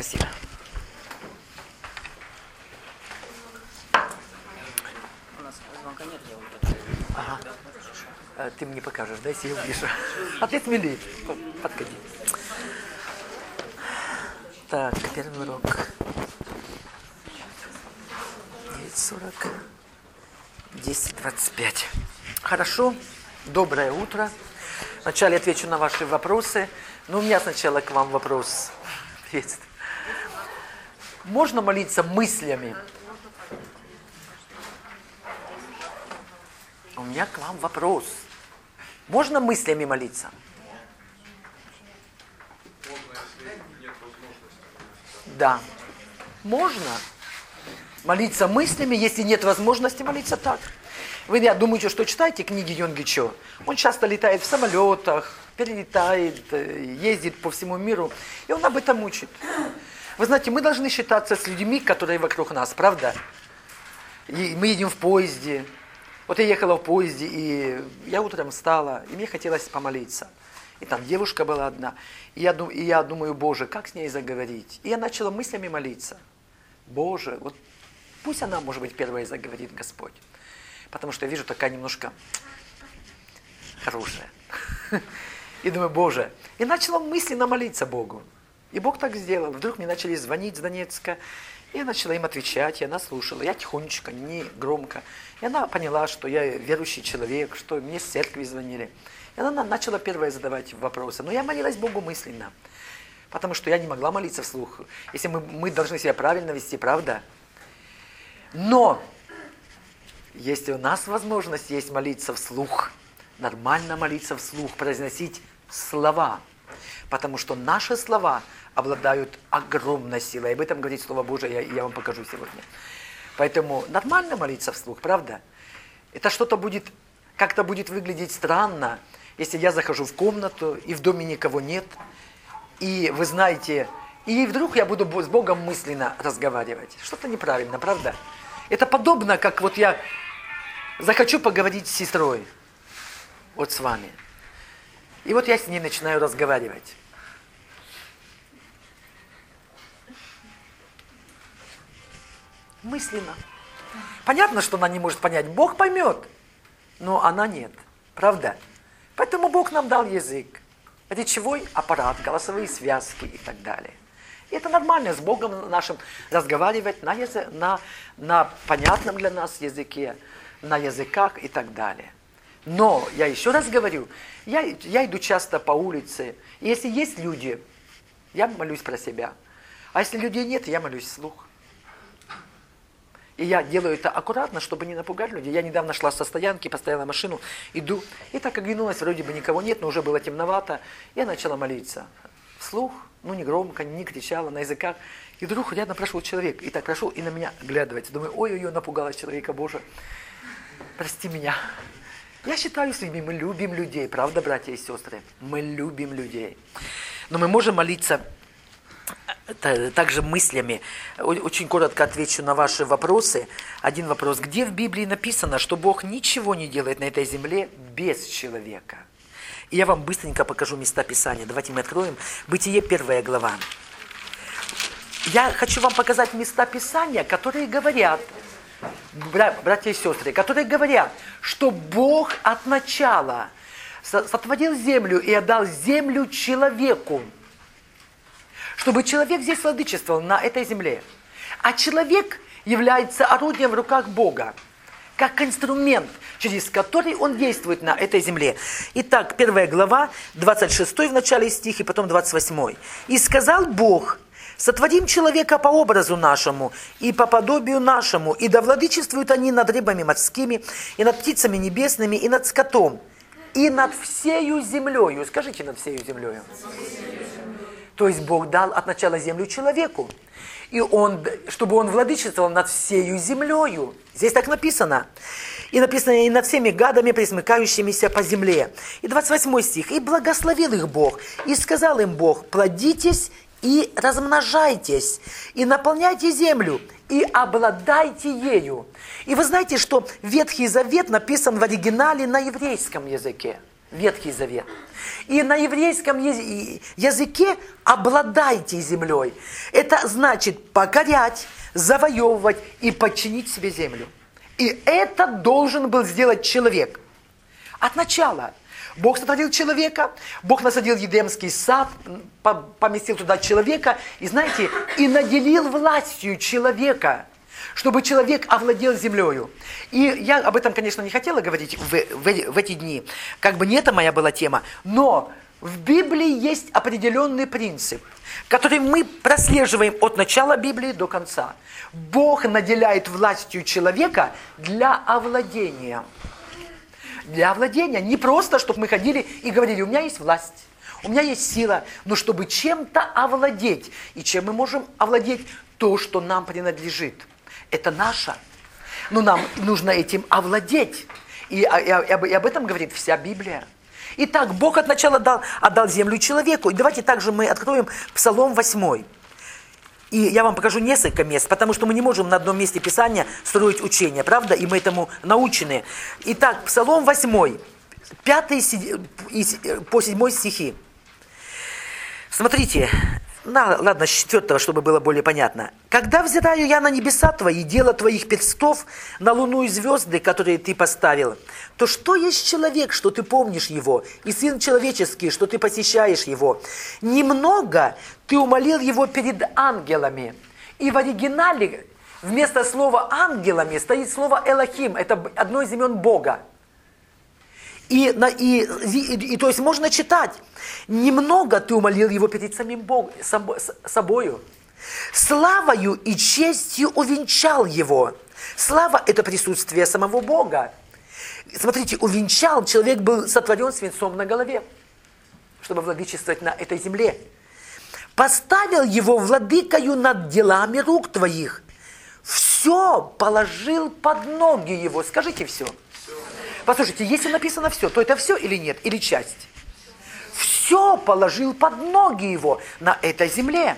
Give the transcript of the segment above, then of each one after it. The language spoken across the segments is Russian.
Спасибо. У нас звонка нет, я вот Ага. Э, Ты мне покажешь, да, если я увижу. А ты смелее. П- Подходи. Так, первый урок. 9.40. 10.25. Хорошо. Доброе утро. Вначале отвечу на ваши вопросы. Но у меня сначала к вам вопрос. Приветствую. Можно молиться мыслями? У меня к вам вопрос. Можно мыслями молиться? Да. Можно молиться мыслями, если нет возможности молиться так. Вы, я думаете, что читаете книги Йонгичо? Он часто летает в самолетах, перелетает, э, ездит по всему миру, и он об этом учит. Вы знаете, мы должны считаться с людьми, которые вокруг нас, правда? И мы едем в поезде. Вот я ехала в поезде, и я утром встала, и мне хотелось помолиться. И там девушка была одна. И я, и я думаю, Боже, как с ней заговорить? И я начала мыслями молиться. Боже, вот пусть она, может быть, первая заговорит, Господь. Потому что я вижу такая немножко хорошая. И думаю, Боже. И начала мысленно молиться Богу. И Бог так сделал. Вдруг мне начали звонить с Донецка. И я начала им отвечать, и она слушала. Я тихонечко, не громко. И она поняла, что я верующий человек, что мне с церкви звонили. И она на- начала первая задавать вопросы. Но я молилась Богу мысленно. Потому что я не могла молиться вслух. Если мы, мы должны себя правильно вести, правда? Но если у нас возможность есть молиться вслух, нормально молиться вслух, произносить слова, потому что наши слова обладают огромной силой. Об этом говорит Слово Божие, я, я вам покажу сегодня. Поэтому нормально молиться вслух, правда? Это что-то будет, как-то будет выглядеть странно, если я захожу в комнату, и в доме никого нет, и вы знаете, и вдруг я буду с Богом мысленно разговаривать. Что-то неправильно, правда? Это подобно, как вот я захочу поговорить с сестрой, вот с вами. И вот я с ней начинаю разговаривать. Мысленно. Понятно, что она не может понять. Бог поймет, но она нет. Правда? Поэтому Бог нам дал язык. Речевой аппарат, голосовые связки и так далее. И это нормально с Богом нашим разговаривать на, язы- на, на понятном для нас языке, на языках и так далее. Но, я еще раз говорю, я, я иду часто по улице, и если есть люди, я молюсь про себя. А если людей нет, я молюсь вслух. И я делаю это аккуратно, чтобы не напугать людей. Я недавно шла со стоянки, поставила машину, иду. И так оглянулась, вроде бы никого нет, но уже было темновато. Я начала молиться. Вслух, ну не громко, не кричала, на языках. И вдруг рядом прошел человек. И так прошел и на меня оглядывается. Думаю, ой-ой-ой, напугалась человека, Боже. Прости меня. Я считаю людьми, мы любим людей, правда, братья и сестры? Мы любим людей. Но мы можем молиться та- также мыслями. Очень коротко отвечу на ваши вопросы. Один вопрос. Где в Библии написано, что Бог ничего не делает на этой земле без человека? И я вам быстренько покажу места Писания. Давайте мы откроем. Бытие, первая глава. Я хочу вам показать места Писания, которые говорят, братья и сестры, которые говорят, что Бог от начала со- сотворил землю и отдал землю человеку чтобы человек здесь владычествовал на этой земле. А человек является орудием в руках Бога, как инструмент, через который он действует на этой земле. Итак, первая глава, 26 в начале стих и потом 28. «И сказал Бог, сотворим человека по образу нашему и по подобию нашему, и да владычествуют они над рыбами морскими, и над птицами небесными, и над скотом, и над всею землею». Скажите, над всею землею. То есть Бог дал от начала землю человеку. И он, чтобы он владычествовал над всею землею. Здесь так написано. И написано, и над всеми гадами, присмыкающимися по земле. И 28 стих. И благословил их Бог. И сказал им Бог, плодитесь и размножайтесь, и наполняйте землю, и обладайте ею. И вы знаете, что Ветхий Завет написан в оригинале на еврейском языке. Ветхий Завет. И на еврейском языке обладайте землей. Это значит покорять, завоевывать и подчинить себе землю. И это должен был сделать человек. От начала. Бог сотворил человека, Бог насадил Едемский сад, поместил туда человека, и знаете, и наделил властью человека, чтобы человек овладел землею. И я об этом, конечно, не хотела говорить в, в, в эти дни, как бы не это моя была тема, но в Библии есть определенный принцип, который мы прослеживаем от начала Библии до конца. Бог наделяет властью человека для овладения для владения. Не просто, чтобы мы ходили и говорили, у меня есть власть, у меня есть сила, но чтобы чем-то овладеть. И чем мы можем овладеть? То, что нам принадлежит. Это наше. Но нам нужно этим овладеть. И, и, и об этом говорит вся Библия. Итак, Бог от начала дал, отдал землю человеку. И давайте также мы откроем Псалом 8. И я вам покажу несколько мест, потому что мы не можем на одном месте Писания строить учение, правда? И мы этому научены. Итак, Псалом 8, 5 по 7 стихи. Смотрите, на, ладно, с четвертого, чтобы было более понятно. «Когда взираю я на небеса твои, дело твоих перстов, на луну и звезды, которые ты поставил, то что есть человек, что ты помнишь его, и сын человеческий, что ты посещаешь его? Немного ты умолил его перед ангелами». И в оригинале вместо слова «ангелами» стоит слово «элохим». Это одно из имен Бога. И, и, и, и, то есть можно читать. Немного ты умолил его перед самим Богом, собою. Славою и честью увенчал его. Слава – это присутствие самого Бога. Смотрите, увенчал, человек был сотворен свинцом на голове, чтобы владычествовать на этой земле. Поставил его владыкою над делами рук твоих. Все положил под ноги его. Скажите все. Послушайте, если написано все, то это все или нет, или часть? Все положил под ноги его на этой земле.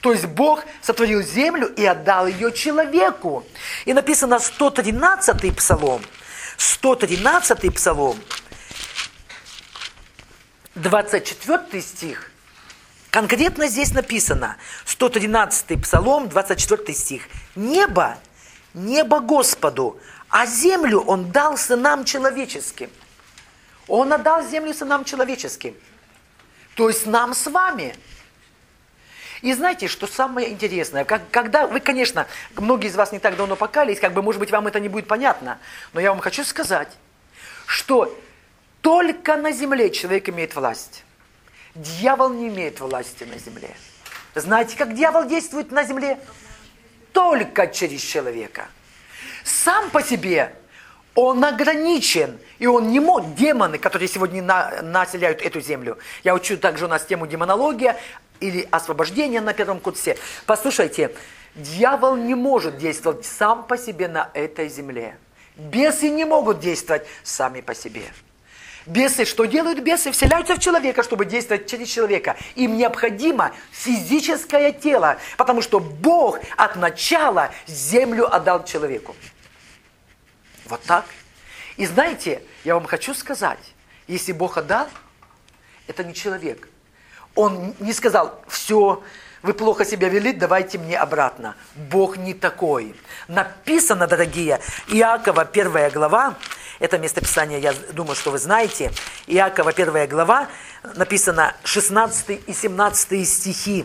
То есть Бог сотворил землю и отдал ее человеку. И написано 113-й псалом. 113-й псалом. 24 стих. Конкретно здесь написано. 113-й псалом, 24 стих. Небо, небо Господу, а землю он дал сынам человеческим. Он отдал землю сынам человеческим. То есть нам с вами. И знаете, что самое интересное, как, когда вы, конечно, многие из вас не так давно покались, как бы, может быть, вам это не будет понятно, но я вам хочу сказать, что только на земле человек имеет власть. Дьявол не имеет власти на земле. Знаете, как дьявол действует на земле? Только через человека – сам по себе он ограничен, и он не может, демоны, которые сегодня на, населяют эту землю. Я учу также у нас тему демонология или освобождение на первом курсе. Послушайте, дьявол не может действовать сам по себе на этой земле. Бесы не могут действовать сами по себе. Бесы, что делают бесы? Вселяются в человека, чтобы действовать через человека. Им необходимо физическое тело, потому что Бог от начала землю отдал человеку. Вот так. И знаете, я вам хочу сказать, если Бог отдал, это не человек. Он не сказал, все, вы плохо себя вели, давайте мне обратно. Бог не такой. Написано, дорогие, Иакова, первая глава, это местописание, я думаю, что вы знаете. Иакова, первая глава, написано 16 и 17 стихи.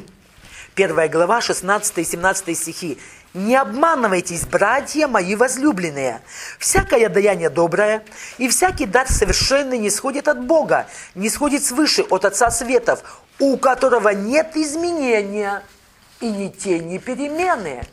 Первая глава, 16 и 17 стихи. Не обманывайтесь, братья мои возлюбленные. Всякое даяние доброе и всякий дар совершенный не сходит от Бога, не сходит свыше от Отца Светов, у которого нет изменения и ни тени перемены.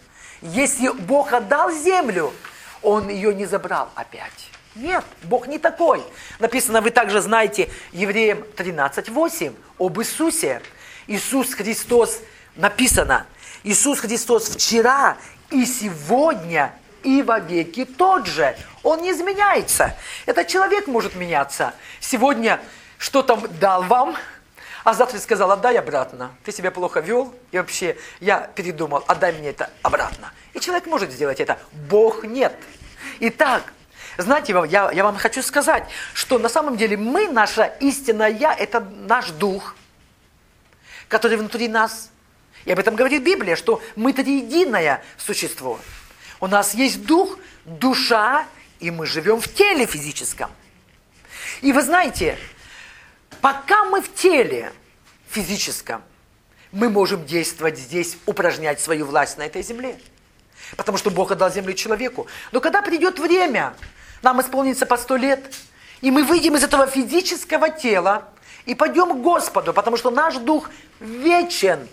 Если Бог отдал землю, Он ее не забрал опять. Нет, Бог не такой. Написано, вы также знаете, Евреям 13.8 об Иисусе. Иисус Христос написано, Иисус Христос вчера и сегодня и во веки тот же. Он не изменяется. Этот человек может меняться. Сегодня что-то дал вам, а завтра сказал, отдай обратно. Ты себя плохо вел, и вообще я передумал, отдай мне это обратно. И человек может сделать это. Бог нет. Итак, Знаете, я, я вам хочу сказать, что на самом деле мы, наша истинная Я, это наш дух, который внутри нас. И об этом говорит Библия, что мы это единое существо. У нас есть дух, душа, и мы живем в теле физическом. И вы знаете, пока мы в теле физическом, мы можем действовать здесь, упражнять свою власть на этой земле. Потому что Бог отдал землю человеку. Но когда придет время, нам исполнится по сто лет, и мы выйдем из этого физического тела и пойдем к Господу, потому что наш дух вечен.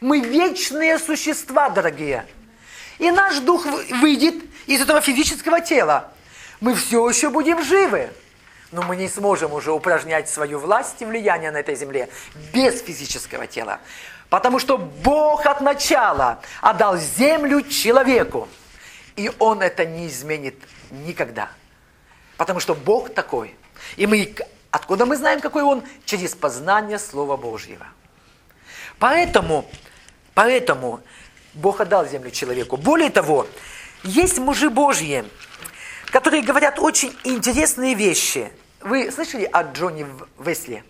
Мы вечные существа, дорогие. И наш дух выйдет из этого физического тела. Мы все еще будем живы. Но мы не сможем уже упражнять свою власть и влияние на этой земле без физического тела. Потому что Бог от начала отдал землю человеку. И Он это не изменит никогда. Потому что Бог такой. И мы, откуда мы знаем, какой Он? Через познание Слова Божьего. Поэтому, поэтому Бог отдал землю человеку. Более того, есть мужи Божьи, которые говорят очень интересные вещи. Вы слышали о Джонни Весли?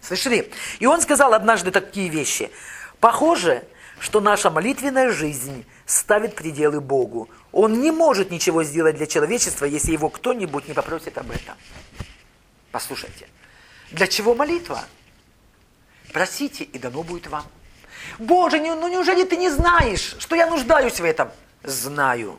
Слышали? И он сказал однажды такие вещи. Похоже, что наша молитвенная жизнь ставит пределы Богу. Он не может ничего сделать для человечества, если его кто-нибудь не попросит об этом. Послушайте, для чего молитва? Просите, и дано будет вам. Боже, ну неужели ты не знаешь, что я нуждаюсь в этом? Знаю.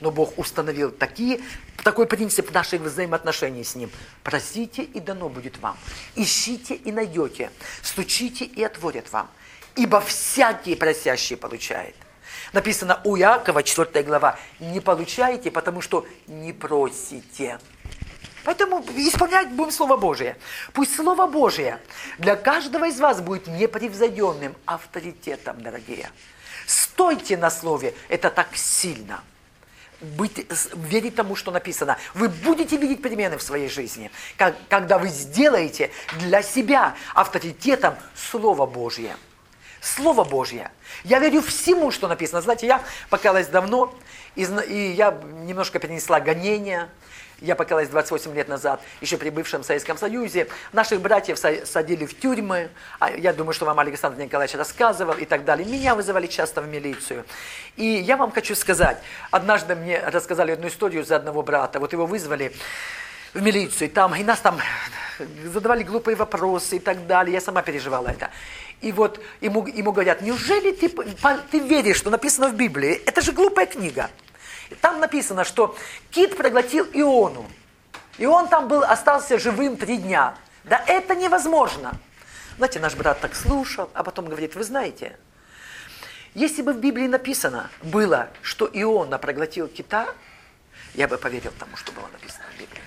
Но Бог установил такие, такой принцип наших взаимоотношений с Ним. Просите, и дано будет вам. Ищите, и найдете. Стучите, и отворят вам. Ибо всякий просящий получает. Написано у Якова, 4 глава, не получаете, потому что не просите. Поэтому исполнять будем Слово Божие. Пусть Слово Божие для каждого из вас будет непревзойденным авторитетом, дорогие. Стойте на Слове, это так сильно быть, верить тому, что написано. Вы будете видеть перемены в своей жизни, как, когда вы сделаете для себя авторитетом Слово Божье. Слово Божье. Я верю всему, что написано. Знаете, я покаялась давно, и, я немножко перенесла гонения, я покаялась 28 лет назад, еще при бывшем Советском Союзе. Наших братьев садили в тюрьмы. А я думаю, что вам Александр Николаевич рассказывал и так далее. Меня вызывали часто в милицию. И я вам хочу сказать, однажды мне рассказали одну историю за одного брата. Вот его вызвали в милицию, и, там, и нас там задавали глупые вопросы и так далее. Я сама переживала это. И вот ему, ему говорят, неужели ты, ты веришь, что написано в Библии? Это же глупая книга. Там написано, что кит проглотил Иону. И он там был, остался живым три дня. Да это невозможно. Знаете, наш брат так слушал, а потом говорит, вы знаете, если бы в Библии написано было, что Иона проглотил кита, я бы поверил тому, что было написано в Библии.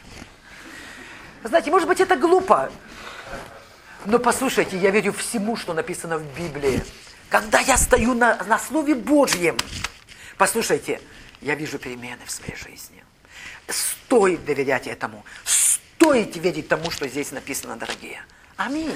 Знаете, может быть, это глупо, но послушайте, я верю всему, что написано в Библии. Когда я стою на, на Слове Божьем, послушайте, я вижу перемены в своей жизни. Стоит доверять этому. Стоит верить тому, что здесь написано, дорогие. Аминь.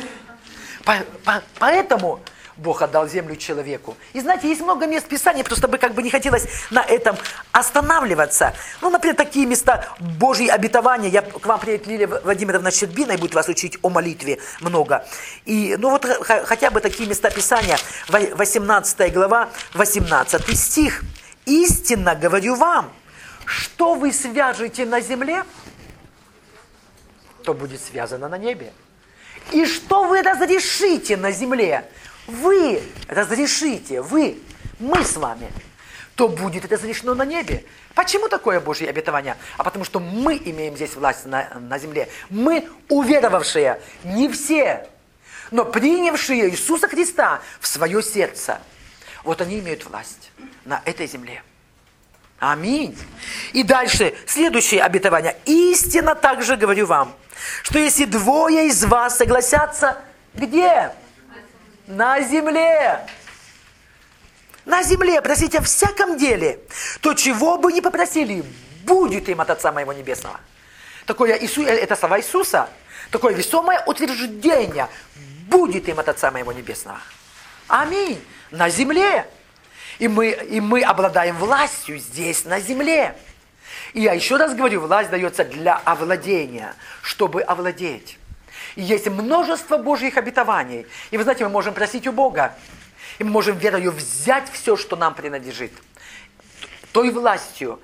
По, по, поэтому Бог отдал землю человеку. И знаете, есть много мест Писания, просто бы как бы не хотелось на этом останавливаться. Ну, например, такие места Божьи обетования. Я к вам приедет Лилия Владимировна Щербина и будет вас учить о молитве много. И, ну вот хотя бы такие места Писания. 18 глава, 18 стих. Истинно говорю вам, что вы свяжете на земле, то будет связано на небе. И что вы разрешите на земле, вы разрешите, вы, мы с вами, то будет разрешено на небе. Почему такое Божье обетование? А потому что мы имеем здесь власть на, на земле. Мы уверовавшие, не все, но принявшие Иисуса Христа в свое сердце. Вот они имеют власть на этой земле. Аминь. И дальше, следующее обетование. Истинно также говорю вам, что если двое из вас согласятся, где? На земле. На земле просите о всяком деле, то чего бы ни попросили, будет им от Отца Моего Небесного. Такое Иису, э, это слова Иисуса, такое весомое утверждение будет им от Отца Моего Небесного. Аминь. На земле. И мы, и мы обладаем властью здесь, на земле. И я еще раз говорю, власть дается для овладения, чтобы овладеть. И есть множество Божьих обетований. И вы знаете, мы можем просить у Бога. И мы можем верою взять все, что нам принадлежит. Той властью,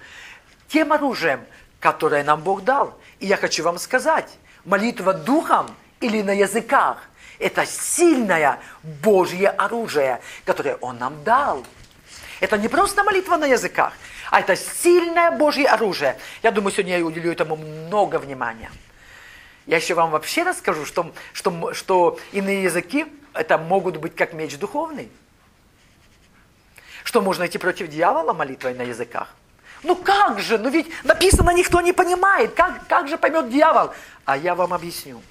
тем оружием, которое нам Бог дал. И я хочу вам сказать, молитва духом или на языках – это сильное Божье оружие, которое Он нам дал. Это не просто молитва на языках, а это сильное Божье оружие. Я думаю, сегодня я уделю этому много внимания. Я еще вам вообще расскажу, что, что, что иные языки это могут быть как меч духовный. Что можно идти против дьявола молитвой на языках? Ну как же, ну ведь написано никто не понимает, как, как же поймет дьявол? А я вам объясню.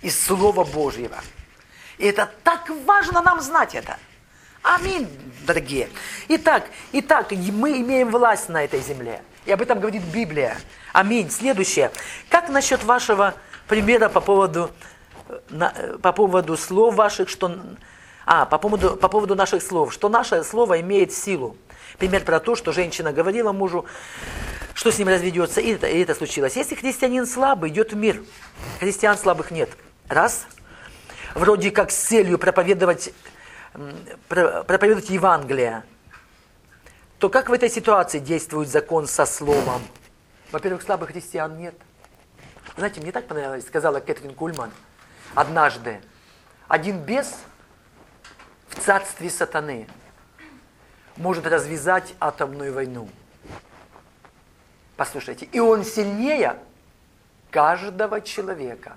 Из Слова Божьего. И это так важно нам знать это. Аминь, дорогие. Итак, итак, мы имеем власть на этой земле. И об этом говорит Библия. Аминь. Следующее. Как насчет вашего примера по поводу, на, по поводу слов ваших, что... А, по поводу, по поводу наших слов, что наше слово имеет силу. Пример про то, что женщина говорила мужу, что с ним разведется, и это, и это случилось. Если христианин слабый, идет в мир. Христиан слабых нет. Раз. Вроде как с целью проповедовать, проповедовать Евангелие. То как в этой ситуации действует закон со словом? Во-первых, слабых христиан нет. Знаете, мне так понравилось, сказала Кэтрин Кульман, однажды, один бес в царстве сатаны может развязать атомную войну. Послушайте, и он сильнее каждого человека,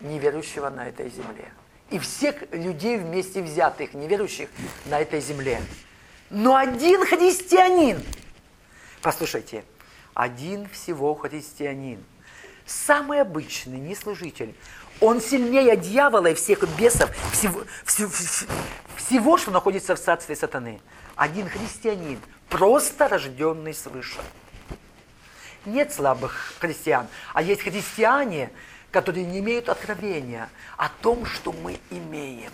неверующего на этой земле. И всех людей вместе взятых, неверующих на этой земле. Но один христианин, послушайте, один всего христианин, самый обычный, не служитель, он сильнее дьявола и всех бесов, всего, всего, всего, что находится в царстве сатаны. Один христианин, просто рожденный свыше. Нет слабых христиан, а есть христиане, которые не имеют откровения о том, что мы имеем.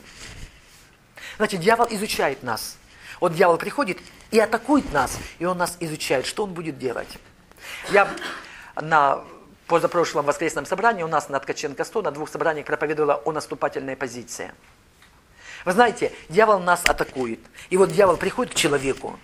Значит, дьявол изучает нас. Вот дьявол приходит и атакует нас, и он нас изучает, что он будет делать. Я на позапрошлом воскресном собрании у нас на Ткаченко 100 на двух собраниях проповедовала о наступательной позиции. Вы знаете, дьявол нас атакует. И вот дьявол приходит к человеку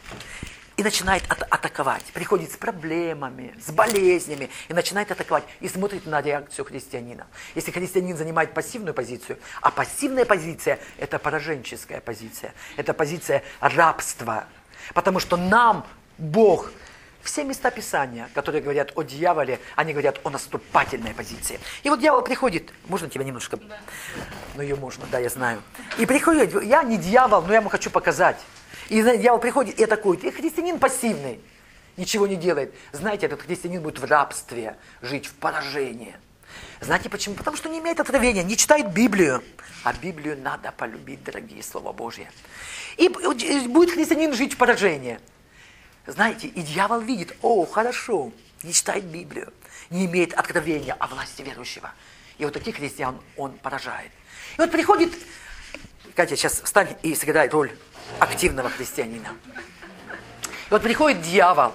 и начинает от- атаковать. Приходит с проблемами, с болезнями и начинает атаковать. И смотрит на реакцию христианина. Если христианин занимает пассивную позицию, а пассивная позиция – это пораженческая позиция. Это позиция рабства. Потому что нам Бог – все места Писания, которые говорят о дьяволе, они говорят о наступательной позиции. И вот дьявол приходит, можно тебя немножко? Да. Ну ее можно, да, я знаю. И приходит, я не дьявол, но я ему хочу показать. И дьявол приходит и атакует. И христианин пассивный, ничего не делает. Знаете, этот христианин будет в рабстве жить, в поражении. Знаете почему? Потому что не имеет откровения, не читает Библию. А Библию надо полюбить, дорогие Слова Божьи. И будет христианин жить в поражении. Знаете, и дьявол видит, о, хорошо, не читает Библию, не имеет откровения о власти верующего. И вот таких христиан он поражает. И вот приходит, Катя, сейчас встань и сыграй роль активного христианина. И вот приходит дьявол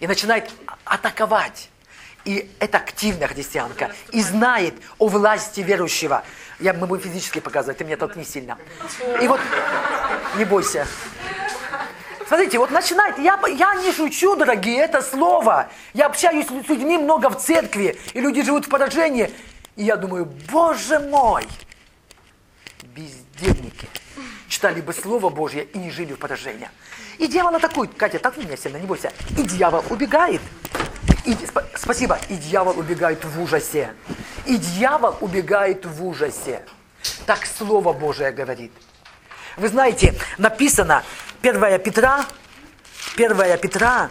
и начинает атаковать. И это активная христианка. И знает о власти верующего. Я, мы будем физически показывать, ты меня толкни сильно. И вот, не бойся. Смотрите, вот начинает, я, я не шучу, дорогие, это слово. Я общаюсь с людьми много в церкви, и люди живут в поражении. И я думаю, боже мой, бездельники читали бы Слово Божье и не жили в поражении. И дьявол атакует. Катя, так меня сильно, не бойся. И дьявол убегает. И, сп- спасибо. И дьявол убегает в ужасе. И дьявол убегает в ужасе. Так Слово Божие говорит. Вы знаете, написано, 1 Петра, 1 Петра,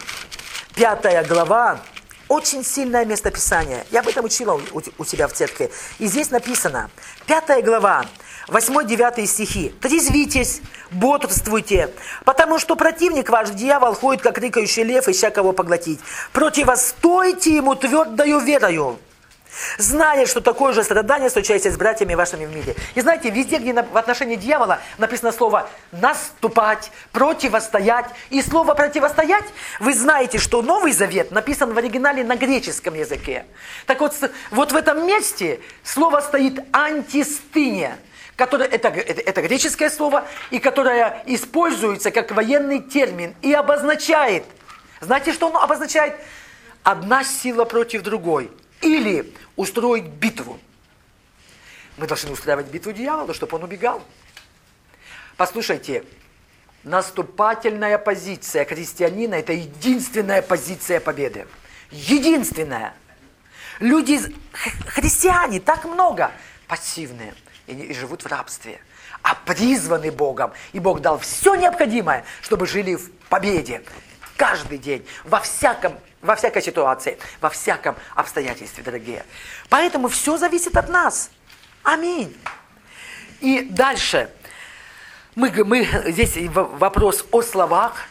5 глава, очень сильное местописание. Я об этом учила у, у себя в церкви. И здесь написано, 5 глава, 8-9 стихи. «Трезвитесь, бодрствуйте, потому что противник ваш, дьявол, ходит, как рыкающий лев, ища кого поглотить. Противостойте ему твердою верою, зная, что такое же страдание случается с братьями вашими в мире. И знаете, везде, где в отношении дьявола написано слово «наступать», «противостоять», и слово «противостоять», вы знаете, что Новый Завет написан в оригинале на греческом языке. Так вот, вот в этом месте слово стоит «антистыния», которое, это, это, это греческое слово, и которое используется как военный термин и обозначает, знаете, что оно обозначает? Одна сила против другой – или устроить битву. Мы должны устраивать битву дьявола, чтобы он убегал. Послушайте, наступательная позиция христианина – это единственная позиция победы. Единственная. Люди, христиане, так много, пассивные и, и живут в рабстве, а призваны Богом. И Бог дал все необходимое, чтобы жили в победе. Каждый день, во всяком во всякой ситуации, во всяком обстоятельстве, дорогие. Поэтому все зависит от нас. Аминь. И дальше. Мы, мы, здесь вопрос о словах,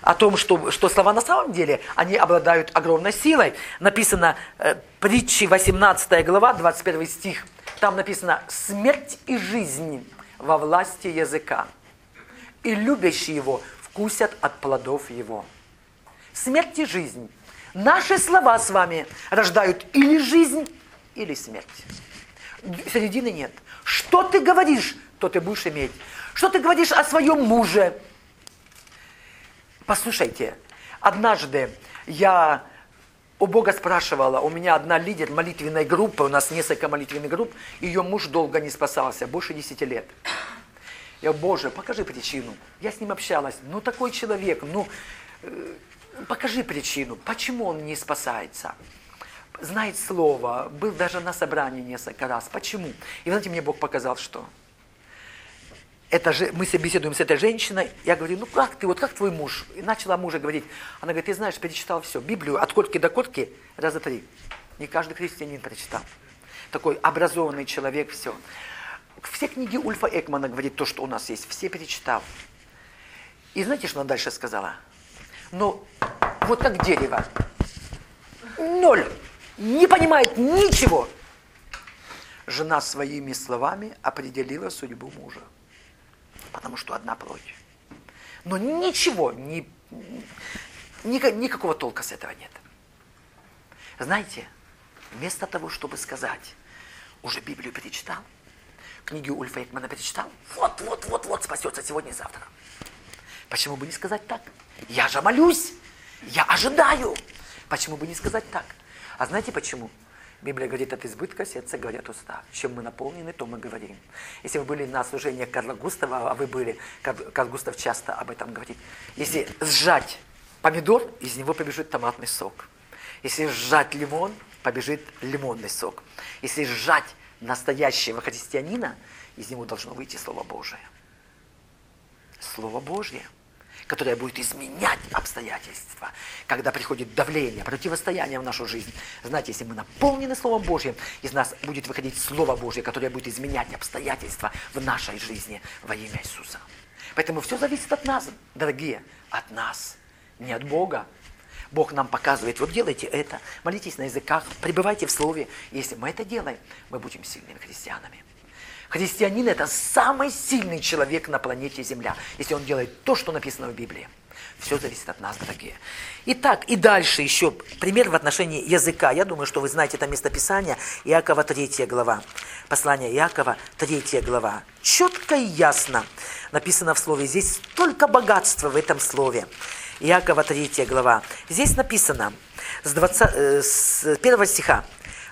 о том, что, что слова на самом деле, они обладают огромной силой. Написано, э, притчи 18 глава, 21 стих. Там написано, смерть и жизнь во власти языка, и любящие его вкусят от плодов его смерть и жизнь. Наши слова с вами рождают или жизнь, или смерть. Середины нет. Что ты говоришь, то ты будешь иметь. Что ты говоришь о своем муже? Послушайте, однажды я у Бога спрашивала, у меня одна лидер молитвенной группы, у нас несколько молитвенных групп, ее муж долго не спасался, больше 10 лет. Я, Боже, покажи причину. Я с ним общалась. Ну, такой человек, ну, э, покажи причину, почему он не спасается. Знает слово, был даже на собрании несколько раз. Почему? И знаете, мне Бог показал, что это же, мы беседуем с этой женщиной, я говорю, ну как ты, вот как твой муж? И начала мужа говорить. Она говорит, ты знаешь, перечитал все, Библию от корки до корки раза три. Не каждый христианин прочитал. Такой образованный человек, все. Все книги Ульфа Экмана говорит то, что у нас есть, все перечитал. И знаете, что она дальше сказала? ну, вот как дерево. Ноль. Не понимает ничего. Жена своими словами определила судьбу мужа. Потому что одна плоть. Но ничего, ни, ни, никакого толка с этого нет. Знаете, вместо того, чтобы сказать, уже Библию перечитал, книги Ульфа Экмана перечитал, вот, вот, вот, вот спасется сегодня и завтра. Почему бы не сказать так? Я же молюсь, я ожидаю. Почему бы не сказать так? А знаете почему? Библия говорит, от избытка сердца говорят уста. Чем мы наполнены, то мы говорим. Если вы были на служении Карла Густава, а вы были, Карл Густав часто об этом говорит. Если сжать помидор, из него побежит томатный сок. Если сжать лимон, побежит лимонный сок. Если сжать настоящего христианина, из него должно выйти Слово Божие. Слово Божье которая будет изменять обстоятельства, когда приходит давление, противостояние в нашу жизнь. Знаете, если мы наполнены Словом Божьим, из нас будет выходить Слово Божье, которое будет изменять обстоятельства в нашей жизни во имя Иисуса. Поэтому все зависит от нас, дорогие, от нас, не от Бога. Бог нам показывает, вот делайте это, молитесь на языках, пребывайте в Слове. Если мы это делаем, мы будем сильными христианами. Христианин – это самый сильный человек на планете Земля, если он делает то, что написано в Библии. Все зависит от нас, дорогие. Итак, и дальше еще пример в отношении языка. Я думаю, что вы знаете это местописание Иакова 3 глава. Послание Иакова 3 глава. Четко и ясно написано в слове. Здесь столько богатства в этом слове. Иакова 3 глава. Здесь написано с, 20, э, с 1 стиха.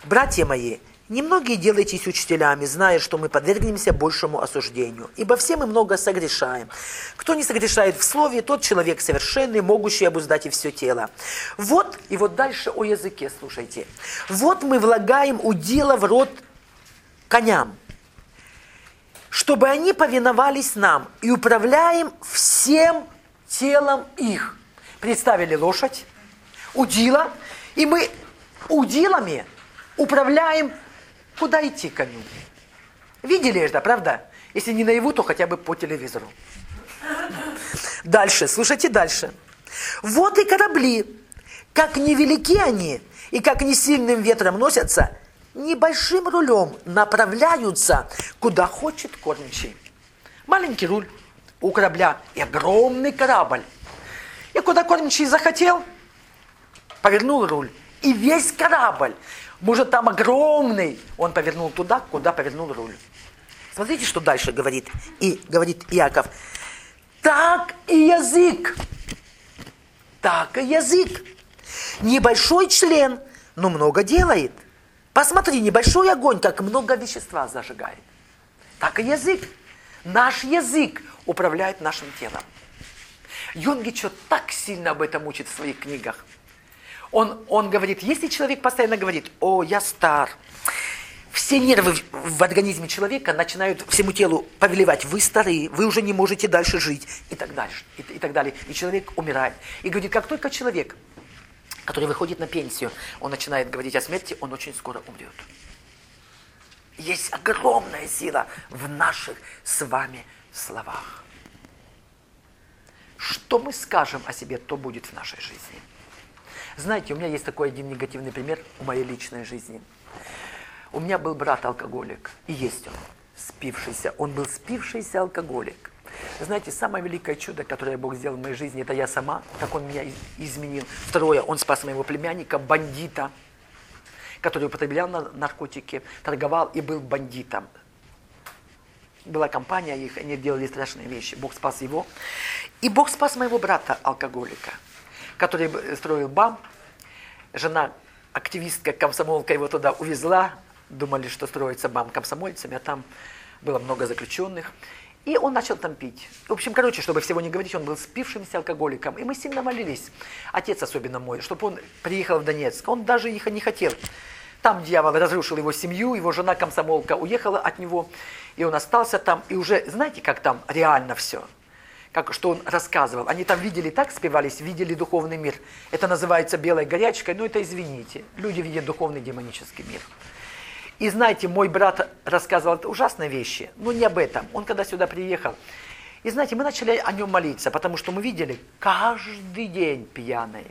«Братья мои, Немногие делайтесь учителями, зная, что мы подвергнемся большему осуждению. Ибо все мы много согрешаем. Кто не согрешает в слове, тот человек совершенный, могущий обуздать и все тело. Вот, и вот дальше о языке, слушайте. Вот мы влагаем удила в рот коням, чтобы они повиновались нам, и управляем всем телом их. Представили лошадь, удила, и мы удилами управляем Куда идти коню? Видели это, правда? Если не наяву, то хотя бы по телевизору. Дальше, слушайте дальше. Вот и корабли, как невелики они, и как не сильным ветром носятся, небольшим рулем направляются, куда хочет кормчий. Маленький руль у корабля и огромный корабль. И куда кормчий захотел, повернул руль. И весь корабль, может там огромный, он повернул туда, куда повернул руль. Смотрите, что дальше говорит. И говорит Иаков. Так и язык. Так и язык. Небольшой член, но много делает. Посмотри, небольшой огонь, как много вещества зажигает. Так и язык. Наш язык управляет нашим телом. Йонгичо так сильно об этом учит в своих книгах. Он, он говорит, если человек постоянно говорит, о, я стар, все нервы в организме человека начинают всему телу повелевать, вы старые, вы уже не можете дальше жить, и так дальше, и, и так далее. И человек умирает. И говорит, как только человек, который выходит на пенсию, он начинает говорить о смерти, он очень скоро умрет. Есть огромная сила в наших с вами словах. Что мы скажем о себе, то будет в нашей жизни. Знаете, у меня есть такой один негативный пример в моей личной жизни. У меня был брат-алкоголик, и есть он, спившийся. Он был спившийся алкоголик. Знаете, самое великое чудо, которое Бог сделал в моей жизни, это я сама, как Он меня изменил. Второе, Он спас моего племянника, бандита, который употреблял наркотики, торговал и был бандитом. Была компания их, они делали страшные вещи. Бог спас его. И Бог спас моего брата, алкоголика, который строил БАМ. Жена, активистка, комсомолка его туда увезла. Думали, что строится БАМ комсомольцами, а там было много заключенных. И он начал там пить. В общем, короче, чтобы всего не говорить, он был спившимся алкоголиком. И мы сильно молились, отец особенно мой, чтобы он приехал в Донецк. Он даже ехать не хотел. Там дьявол разрушил его семью, его жена комсомолка уехала от него, и он остался там. И уже, знаете, как там реально все? Как, что он рассказывал. Они там видели, так спевались, видели духовный мир. Это называется белой горячкой, но это извините. Люди видят духовный демонический мир. И знаете, мой брат рассказывал ужасные вещи, но не об этом. Он когда сюда приехал, и знаете, мы начали о нем молиться, потому что мы видели каждый день пьяный.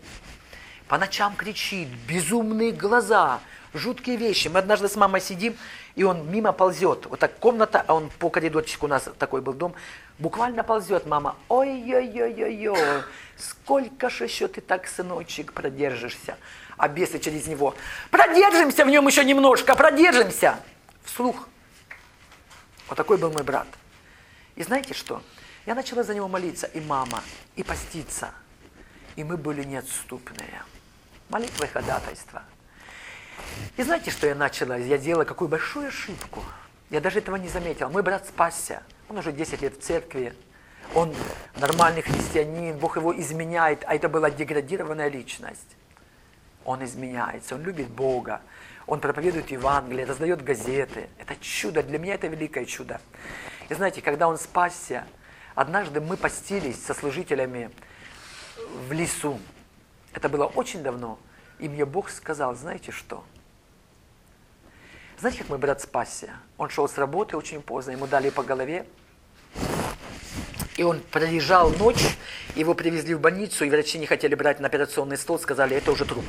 По ночам кричит, безумные глаза, жуткие вещи. Мы однажды с мамой сидим, и он мимо ползет. Вот так комната, а он по коридорчику, у нас такой был дом, буквально ползет. Мама, ой-ой-ой-ой-ой, сколько же еще ты так, сыночек, продержишься? А бесы через него, продержимся в нем еще немножко, продержимся. Вслух. Вот такой был мой брат. И знаете что? Я начала за него молиться, и мама, и поститься. И мы были неотступные. Молитва и ходатайство – и знаете, что я начала? Я делала какую большую ошибку. Я даже этого не заметила. Мой брат спасся. Он уже 10 лет в церкви. Он нормальный христианин. Бог его изменяет. А это была деградированная личность. Он изменяется. Он любит Бога. Он проповедует Евангелие, раздает газеты. Это чудо. Для меня это великое чудо. И знаете, когда он спасся, однажды мы постились со служителями в лесу. Это было очень давно. И мне Бог сказал, знаете что? Знаете, как мой брат спасся? Он шел с работы очень поздно, ему дали по голове. И он пролежал ночь, его привезли в больницу, и врачи не хотели брать на операционный стол, сказали, это уже труп.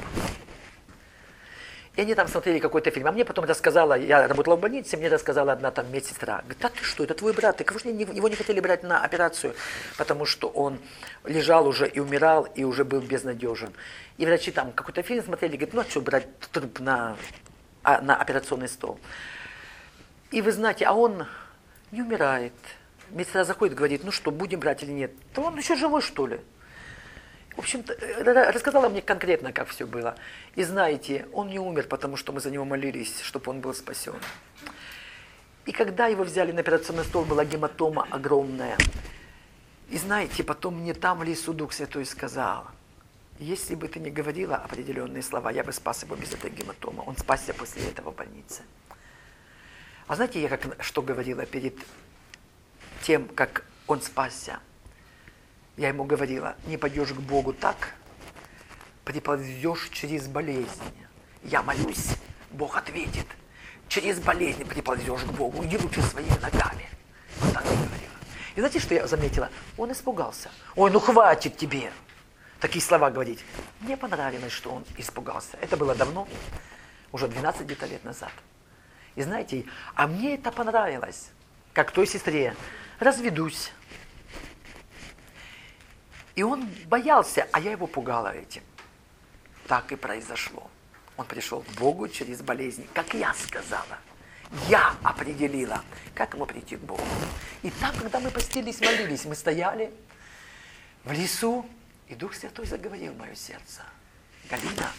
И они там смотрели какой-то фильм. А мне потом рассказала, я работала в больнице, мне рассказала одна там медсестра. Говорит, да ты что, это твой брат, кого же его не хотели брать на операцию, потому что он лежал уже и умирал, и уже был безнадежен. И врачи там какой-то фильм смотрели, говорят, ну а что брать труп на, а, на операционный стол. И вы знаете, а он не умирает. Медсестра заходит, говорит, ну что, будем брать или нет? То он еще живой, что ли? В общем-то, э, рассказала мне конкретно, как все было. И знаете, он не умер, потому что мы за него молились, чтобы он был спасен. И когда его взяли на операционный стол, была гематома огромная. И знаете, потом мне там в лесу Дух Святой сказал, если бы ты не говорила определенные слова, я бы спас его без этой гематомы. Он спасся после этого в больнице. А знаете, я как, что говорила перед тем, как он спасся? Я ему говорила, не пойдешь к Богу так, приползешь через болезнь. Я молюсь, Бог ответит. Через болезнь приползешь к Богу, иди лучше своими ногами. Вот так я говорила. И знаете, что я заметила? Он испугался. Ой, ну хватит тебе. такие слова говорить. Мне понравилось, что он испугался. Это было давно, уже 12 где-то лет назад. И знаете, а мне это понравилось, как той сестре. Разведусь. И он боялся, а я его пугала этим. Так и произошло. Он пришел к Богу через болезни, как я сказала. Я определила, как ему прийти к Богу. И так, когда мы постились, молились, мы стояли в лесу, и Дух Святой заговорил в мое сердце. Галина.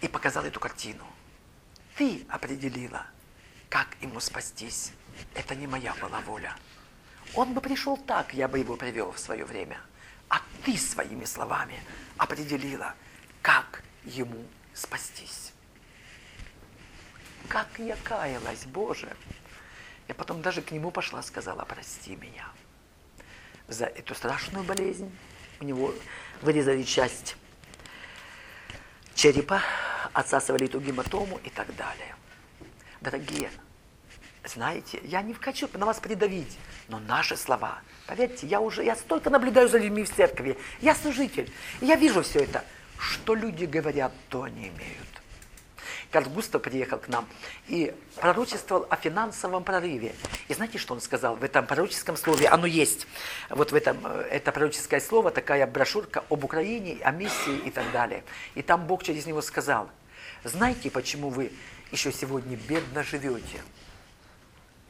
И показал эту картину. Ты определила, как ему спастись. Это не моя была воля. Он бы пришел так, я бы его привел в свое время. А ты своими словами определила, как ему спастись. Как я каялась, Боже. Я потом даже к нему пошла, сказала, прости меня за эту страшную болезнь. У него вырезали часть черепа, отсасывали эту гематому и так далее. Дорогие, знаете, я не хочу на вас придавить, но наши слова, поверьте, я уже, я столько наблюдаю за людьми в церкви, я служитель, я вижу все это. Что люди говорят, то они имеют. Карл Густав приехал к нам и пророчествовал о финансовом прорыве. И знаете, что он сказал в этом пророческом слове? Оно есть. Вот в этом, э, это пророческое слово, такая брошюрка об Украине, о миссии и так далее. И там Бог через него сказал, знаете, почему вы еще сегодня бедно живете?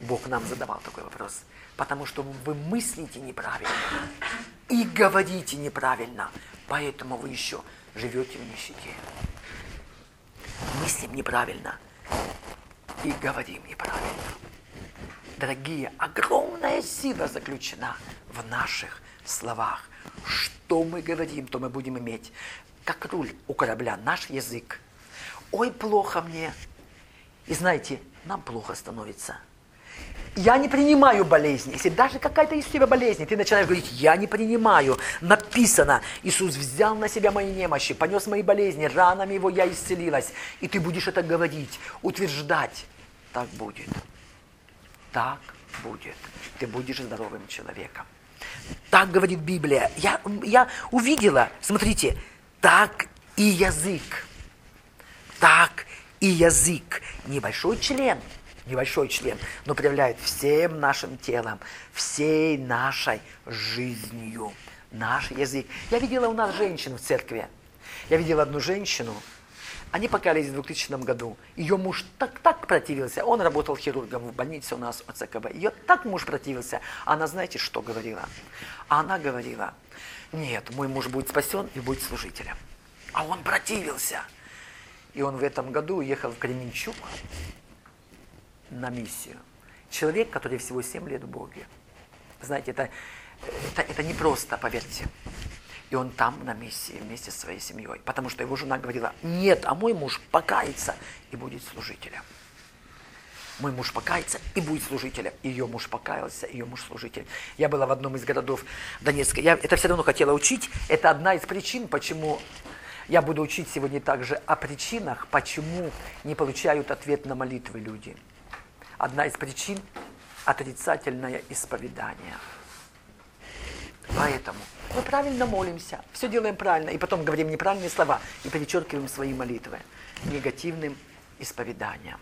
Бог нам задавал такой вопрос. Потому что вы мыслите неправильно и говорите неправильно. Поэтому вы еще живете в нищете мыслим неправильно и говорим неправильно. Дорогие, огромная сила заключена в наших словах. Что мы говорим, то мы будем иметь. Как руль у корабля, наш язык. Ой, плохо мне. И знаете, нам плохо становится – я не принимаю болезни. Если даже какая-то из тебя болезнь, ты начинаешь говорить, я не принимаю. Написано, Иисус взял на себя мои немощи, понес мои болезни, ранами его я исцелилась. И ты будешь это говорить, утверждать. Так будет. Так будет. Ты будешь здоровым человеком. Так говорит Библия. Я, я увидела, смотрите, так и язык. Так и язык. Небольшой член – небольшой член, но проявляет всем нашим телом, всей нашей жизнью, наш язык. Я видела у нас женщин в церкви. Я видела одну женщину, они покались в 2000 году. Ее муж так, так противился. Он работал хирургом в больнице у нас от ЦКБ. Ее так муж противился. Она, знаете, что говорила? Она говорила, нет, мой муж будет спасен и будет служителем. А он противился. И он в этом году уехал в Кременчук на миссию. Человек, который всего 7 лет в Боге. Знаете, это, это, это не просто, поверьте. И он там на миссии вместе со своей семьей. Потому что его жена говорила, нет, а мой муж покается и будет служителем. Мой муж покается и будет служителем. Ее муж покаялся, ее муж служитель. Я была в одном из городов Донецка. Я это все равно хотела учить. Это одна из причин, почему я буду учить сегодня также о причинах, почему не получают ответ на молитвы люди одна из причин – отрицательное исповедание. Поэтому мы правильно молимся, все делаем правильно, и потом говорим неправильные слова и перечеркиваем свои молитвы негативным исповеданием.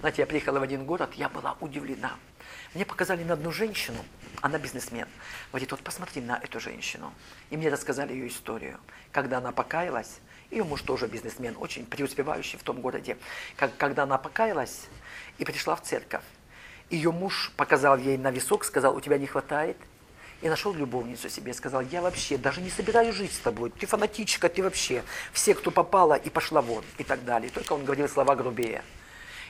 Знаете, я приехала в один город, я была удивлена. Мне показали на одну женщину, она бизнесмен. Говорит, вот посмотри на эту женщину. И мне рассказали ее историю. Когда она покаялась, ее муж тоже бизнесмен, очень преуспевающий в том городе. Как, когда она покаялась, и пришла в церковь. Ее муж показал ей на висок, сказал, у тебя не хватает. И нашел любовницу себе, сказал, я вообще даже не собираюсь жить с тобой, ты фанатичка, ты вообще, все, кто попала, и пошла вон, и так далее. Только он говорил слова грубее.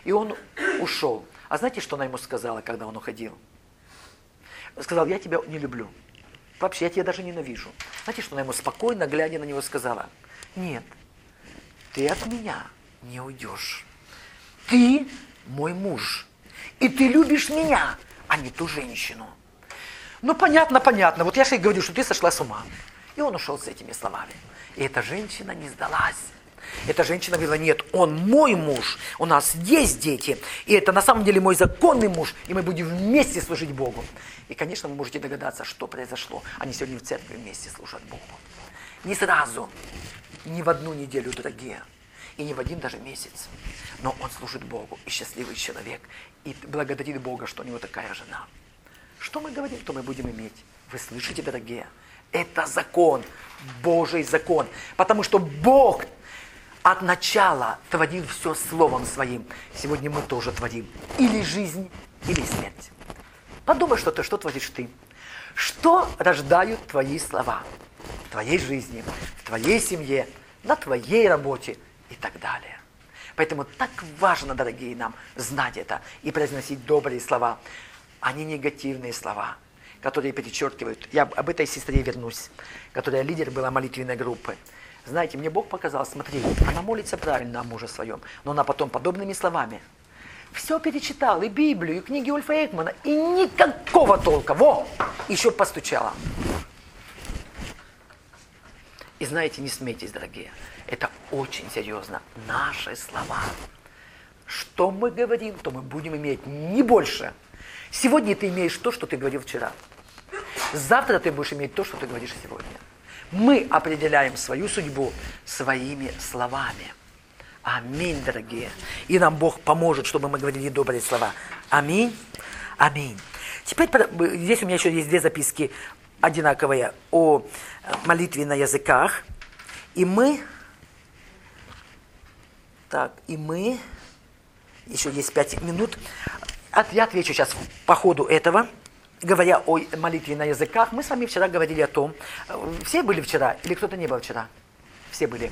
И он ушел. А знаете, что она ему сказала, когда он уходил? Сказал, я тебя не люблю. Вообще, я тебя даже ненавижу. Знаете, что она ему спокойно, глядя на него, сказала? Нет, ты от меня не уйдешь. Ты мой муж. И ты любишь меня, а не ту женщину. Ну, понятно, понятно. Вот я же и говорю, что ты сошла с ума. И он ушел с этими словами. И эта женщина не сдалась. Эта женщина говорила, нет, он мой муж, у нас есть дети, и это на самом деле мой законный муж, и мы будем вместе служить Богу. И, конечно, вы можете догадаться, что произошло. Они сегодня в церкви вместе служат Богу. Не сразу, не в одну неделю, дорогие, и не в один даже месяц. Но он служит Богу, и счастливый человек, и благодарит Бога, что у него такая жена. Что мы говорим, то мы будем иметь. Вы слышите, дорогие? Это закон, Божий закон. Потому что Бог от начала творил все словом своим. Сегодня мы тоже творим. Или жизнь, или смерть. Подумай, что ты, что творишь ты. Что рождают твои слова в твоей жизни, в твоей семье, на твоей работе и так далее. Поэтому так важно, дорогие нам, знать это и произносить добрые слова, а не негативные слова, которые перечеркивают. Я об этой сестре вернусь, которая лидер была молитвенной группы. Знаете, мне Бог показал, смотри, она молится правильно о муже своем, но она потом подобными словами все перечитал, и Библию, и книги Ульфа Экмана, и никакого толка. Во! Еще постучала. И знаете, не смейтесь, дорогие, это очень серьезно. Наши слова. Что мы говорим, то мы будем иметь не больше. Сегодня ты имеешь то, что ты говорил вчера. Завтра ты будешь иметь то, что ты говоришь сегодня. Мы определяем свою судьбу своими словами. Аминь, дорогие. И нам Бог поможет, чтобы мы говорили добрые слова. Аминь. Аминь. Теперь здесь у меня еще есть две записки одинаковые о молитве на языках. И мы... Так, и мы... Еще есть пять минут. Я отвечу сейчас по ходу этого говоря о молитве на языках, мы с вами вчера говорили о том, все были вчера или кто-то не был вчера? Все были.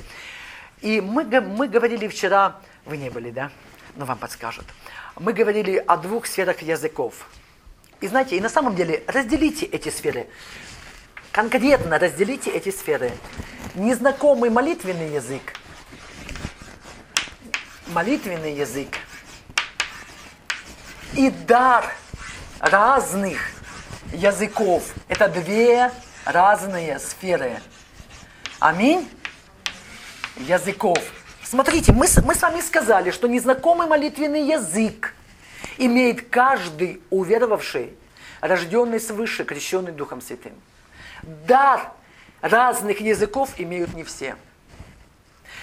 И мы, мы говорили вчера, вы не были, да? Но вам подскажут. Мы говорили о двух сферах языков. И знаете, и на самом деле разделите эти сферы. Конкретно разделите эти сферы. Незнакомый молитвенный язык, молитвенный язык и дар разных языков. Это две разные сферы. Аминь. Языков. Смотрите, мы, мы с вами сказали, что незнакомый молитвенный язык имеет каждый уверовавший, рожденный свыше, крещенный Духом Святым. Дар разных языков имеют не все.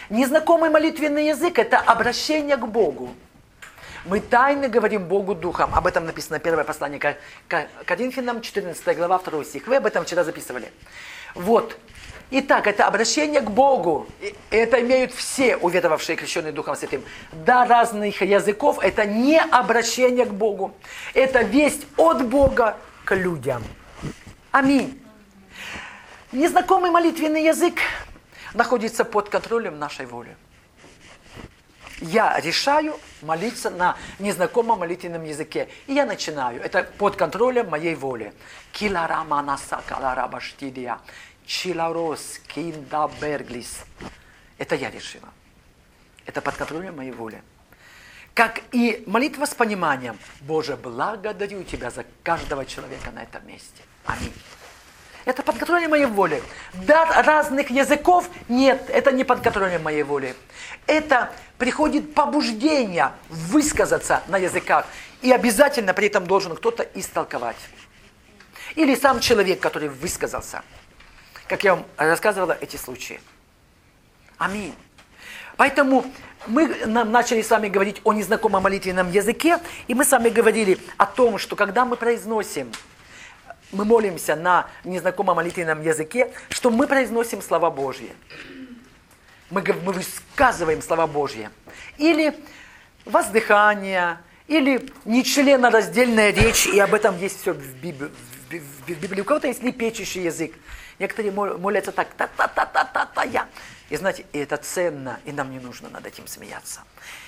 Незнакомый молитвенный язык – это обращение к Богу. Мы тайно говорим Богу Духом. Об этом написано первое послание к Коринфянам, 14 глава, 2 стих. Вы об этом вчера записывали. Вот. Итак, это обращение к Богу. Это имеют все уверовавшие, крещенные Духом Святым. Да, разных языков – это не обращение к Богу. Это весть от Бога к людям. Аминь. Незнакомый молитвенный язык находится под контролем нашей воли я решаю молиться на незнакомом молитвенном языке. И я начинаю. Это под контролем моей воли. Килараманаса каларабаштидия. Чиларос кинда берглис. Это я решила. Это под контролем моей воли. Как и молитва с пониманием. Боже, благодарю Тебя за каждого человека на этом месте. Аминь. Это под контролем моей воли. Да, разных языков нет, это не под контролем моей воли. Это приходит побуждение высказаться на языках. И обязательно при этом должен кто-то истолковать. Или сам человек, который высказался. Как я вам рассказывала эти случаи. Аминь. Поэтому мы начали с вами говорить о незнакомом молитвенном языке, и мы с вами говорили о том, что когда мы произносим мы молимся на незнакомом молитвенном языке, что мы произносим слова Божьи. Мы, мы высказываем слова Божьи. Или воздыхание, или нечленораздельная речь, и об этом есть все в Библии. В Библии. У кого-то есть лепечущий язык. Некоторые молятся так, та-та-та-та-та-та-я. И знаете, и это ценно, и нам не нужно над этим смеяться.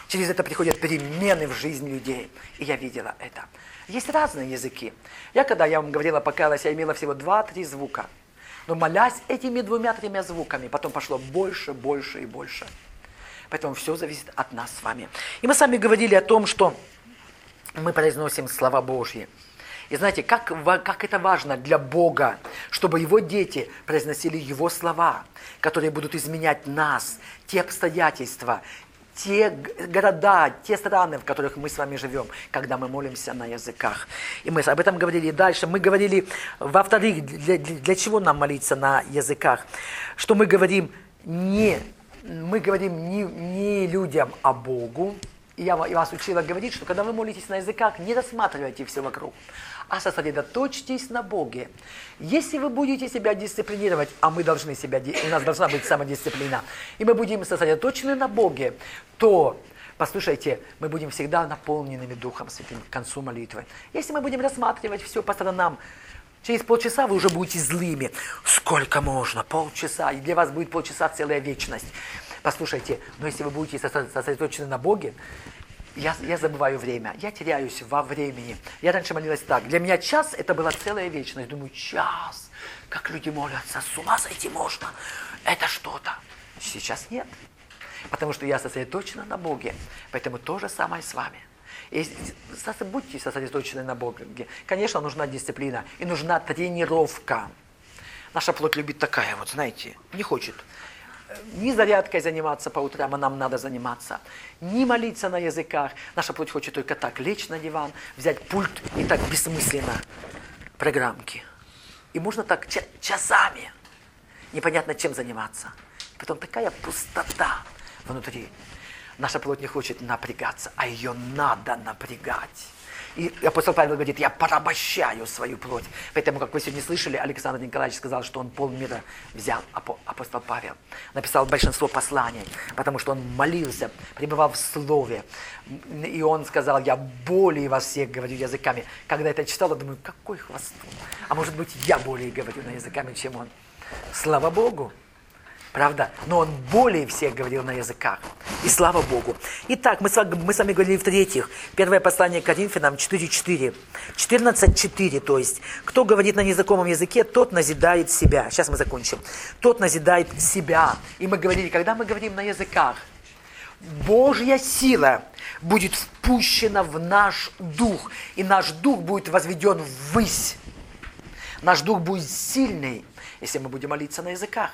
Через это приходят перемены в жизни людей. И я видела это. Есть разные языки. Я, когда я вам говорила, покаялась, я имела всего два-три звука. Но молясь этими двумя-тремя звуками, потом пошло больше, больше и больше. Поэтому все зависит от нас с вами. И мы с вами говорили о том, что мы произносим слова Божьи. И знаете, как, как это важно для Бога, чтобы Его дети произносили Его слова, которые будут изменять нас, те обстоятельства, те города, те страны, в которых мы с вами живем, когда мы молимся на языках. И мы об этом говорили. Дальше мы говорили, во-вторых, для, для чего нам молиться на языках? Что мы говорим не, мы говорим не, не людям, а Богу. И я вас учила говорить, что когда вы молитесь на языках, не рассматривайте все вокруг, а сосредоточьтесь на Боге. Если вы будете себя дисциплинировать, а мы должны себя, у нас должна быть самодисциплина, и мы будем сосредоточены на Боге, то, послушайте, мы будем всегда наполненными Духом Святым к концу молитвы. Если мы будем рассматривать все по сторонам, Через полчаса вы уже будете злыми. Сколько можно? Полчаса. И для вас будет полчаса целая вечность. Послушайте, но если вы будете сосредоточены на Боге, я, я забываю время, я теряюсь во времени. Я раньше молилась так. Для меня час это была целая вечность. Думаю, час. Как люди молятся, с ума сойти можно. Это что-то. Сейчас нет. Потому что я сосредоточена на Боге. Поэтому то же самое с вами. И будьте сосредоточены на Боге. Конечно, нужна дисциплина и нужна тренировка. Наша плоть любит такая, вот знаете, не хочет ни зарядкой заниматься по утрам, а нам надо заниматься, ни молиться на языках. Наша плоть хочет только так лечь на диван, взять пульт и так бессмысленно программки. И можно так часами непонятно чем заниматься. Потом такая пустота внутри. Наша плоть не хочет напрягаться, а ее надо напрягать. И апостол Павел говорит, я порабощаю свою плоть. Поэтому, как вы сегодня слышали, Александр Николаевич сказал, что он полмира взял, апостол Павел. Написал большинство посланий, потому что он молился, пребывал в слове. И он сказал, я более во всех говорю языками. Когда это читал, я думаю, какой хвостун. А может быть, я более говорю на языками, чем он. Слава Богу. Правда? Но он более всех говорил на языках. И слава Богу. Итак, мы с, вами, мы с вами говорили в-третьих. Первое послание к Коринфянам 4.4. 14.4, то есть. Кто говорит на незнакомом языке, тот назидает себя. Сейчас мы закончим. Тот назидает себя. И мы говорили, когда мы говорим на языках, Божья сила будет впущена в наш дух. И наш дух будет возведен ввысь. Наш дух будет сильный, если мы будем молиться на языках.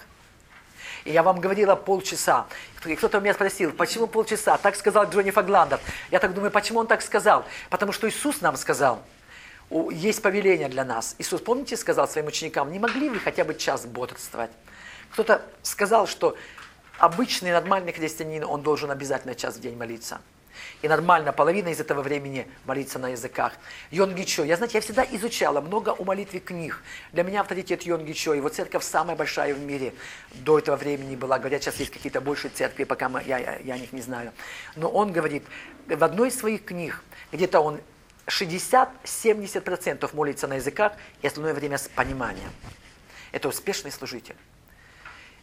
И я вам говорила полчаса. И кто-то меня спросил, почему полчаса? Так сказал Джонни Фагландер. Я так думаю, почему он так сказал? Потому что Иисус нам сказал, есть повеление для нас. Иисус, помните, сказал своим ученикам, не могли вы хотя бы час бодрствовать? Кто-то сказал, что обычный нормальный христианин, он должен обязательно час в день молиться. И нормально, половина из этого времени молиться на языках. Йонги Чо. Я, знаете, я всегда изучала много о молитве книг. Для меня авторитет Йонги Чо. Его церковь самая большая в мире до этого времени была. Говорят, сейчас есть какие-то большие церкви, пока мы, я, я, я о них не знаю. Но он говорит, в одной из своих книг, где-то он 60-70% молится на языках и остальное время с пониманием. Это успешный служитель.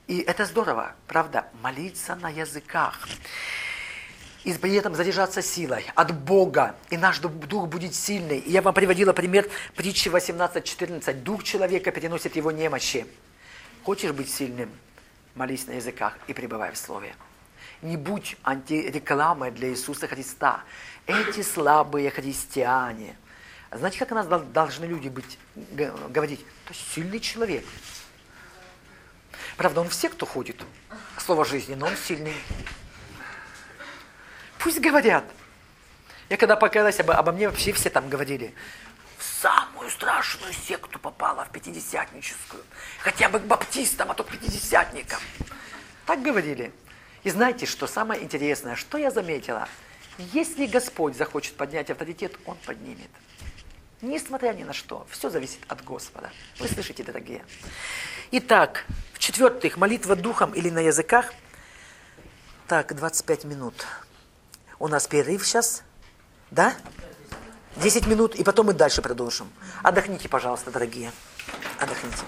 И это здорово, правда, молиться на языках и при этом заряжаться силой от Бога, и наш дух будет сильный. И я вам приводила пример притчи 18.14. Дух человека переносит его немощи. Хочешь быть сильным? Молись на языках и пребывай в Слове. Не будь антирекламой для Иисуса Христа. Эти слабые христиане. Знаете, как у нас должны люди быть, говорить? То есть сильный человек. Правда, он все, кто ходит. Слово жизни, но он сильный. Пусть говорят. Я когда покаялась, обо, обо мне вообще все там говорили. В самую страшную секту попала, в пятидесятническую. Хотя бы к баптистам, а то к пятидесятникам. Так говорили. И знаете, что самое интересное, что я заметила? Если Господь захочет поднять авторитет, Он поднимет. Несмотря ни на что, все зависит от Господа. Вы слышите, дорогие? Итак, в-четвертых, молитва духом или на языках. Так, 25 минут. У нас перерыв сейчас. Да? 10 минут, и потом мы дальше продолжим. Отдохните, пожалуйста, дорогие. Отдохните.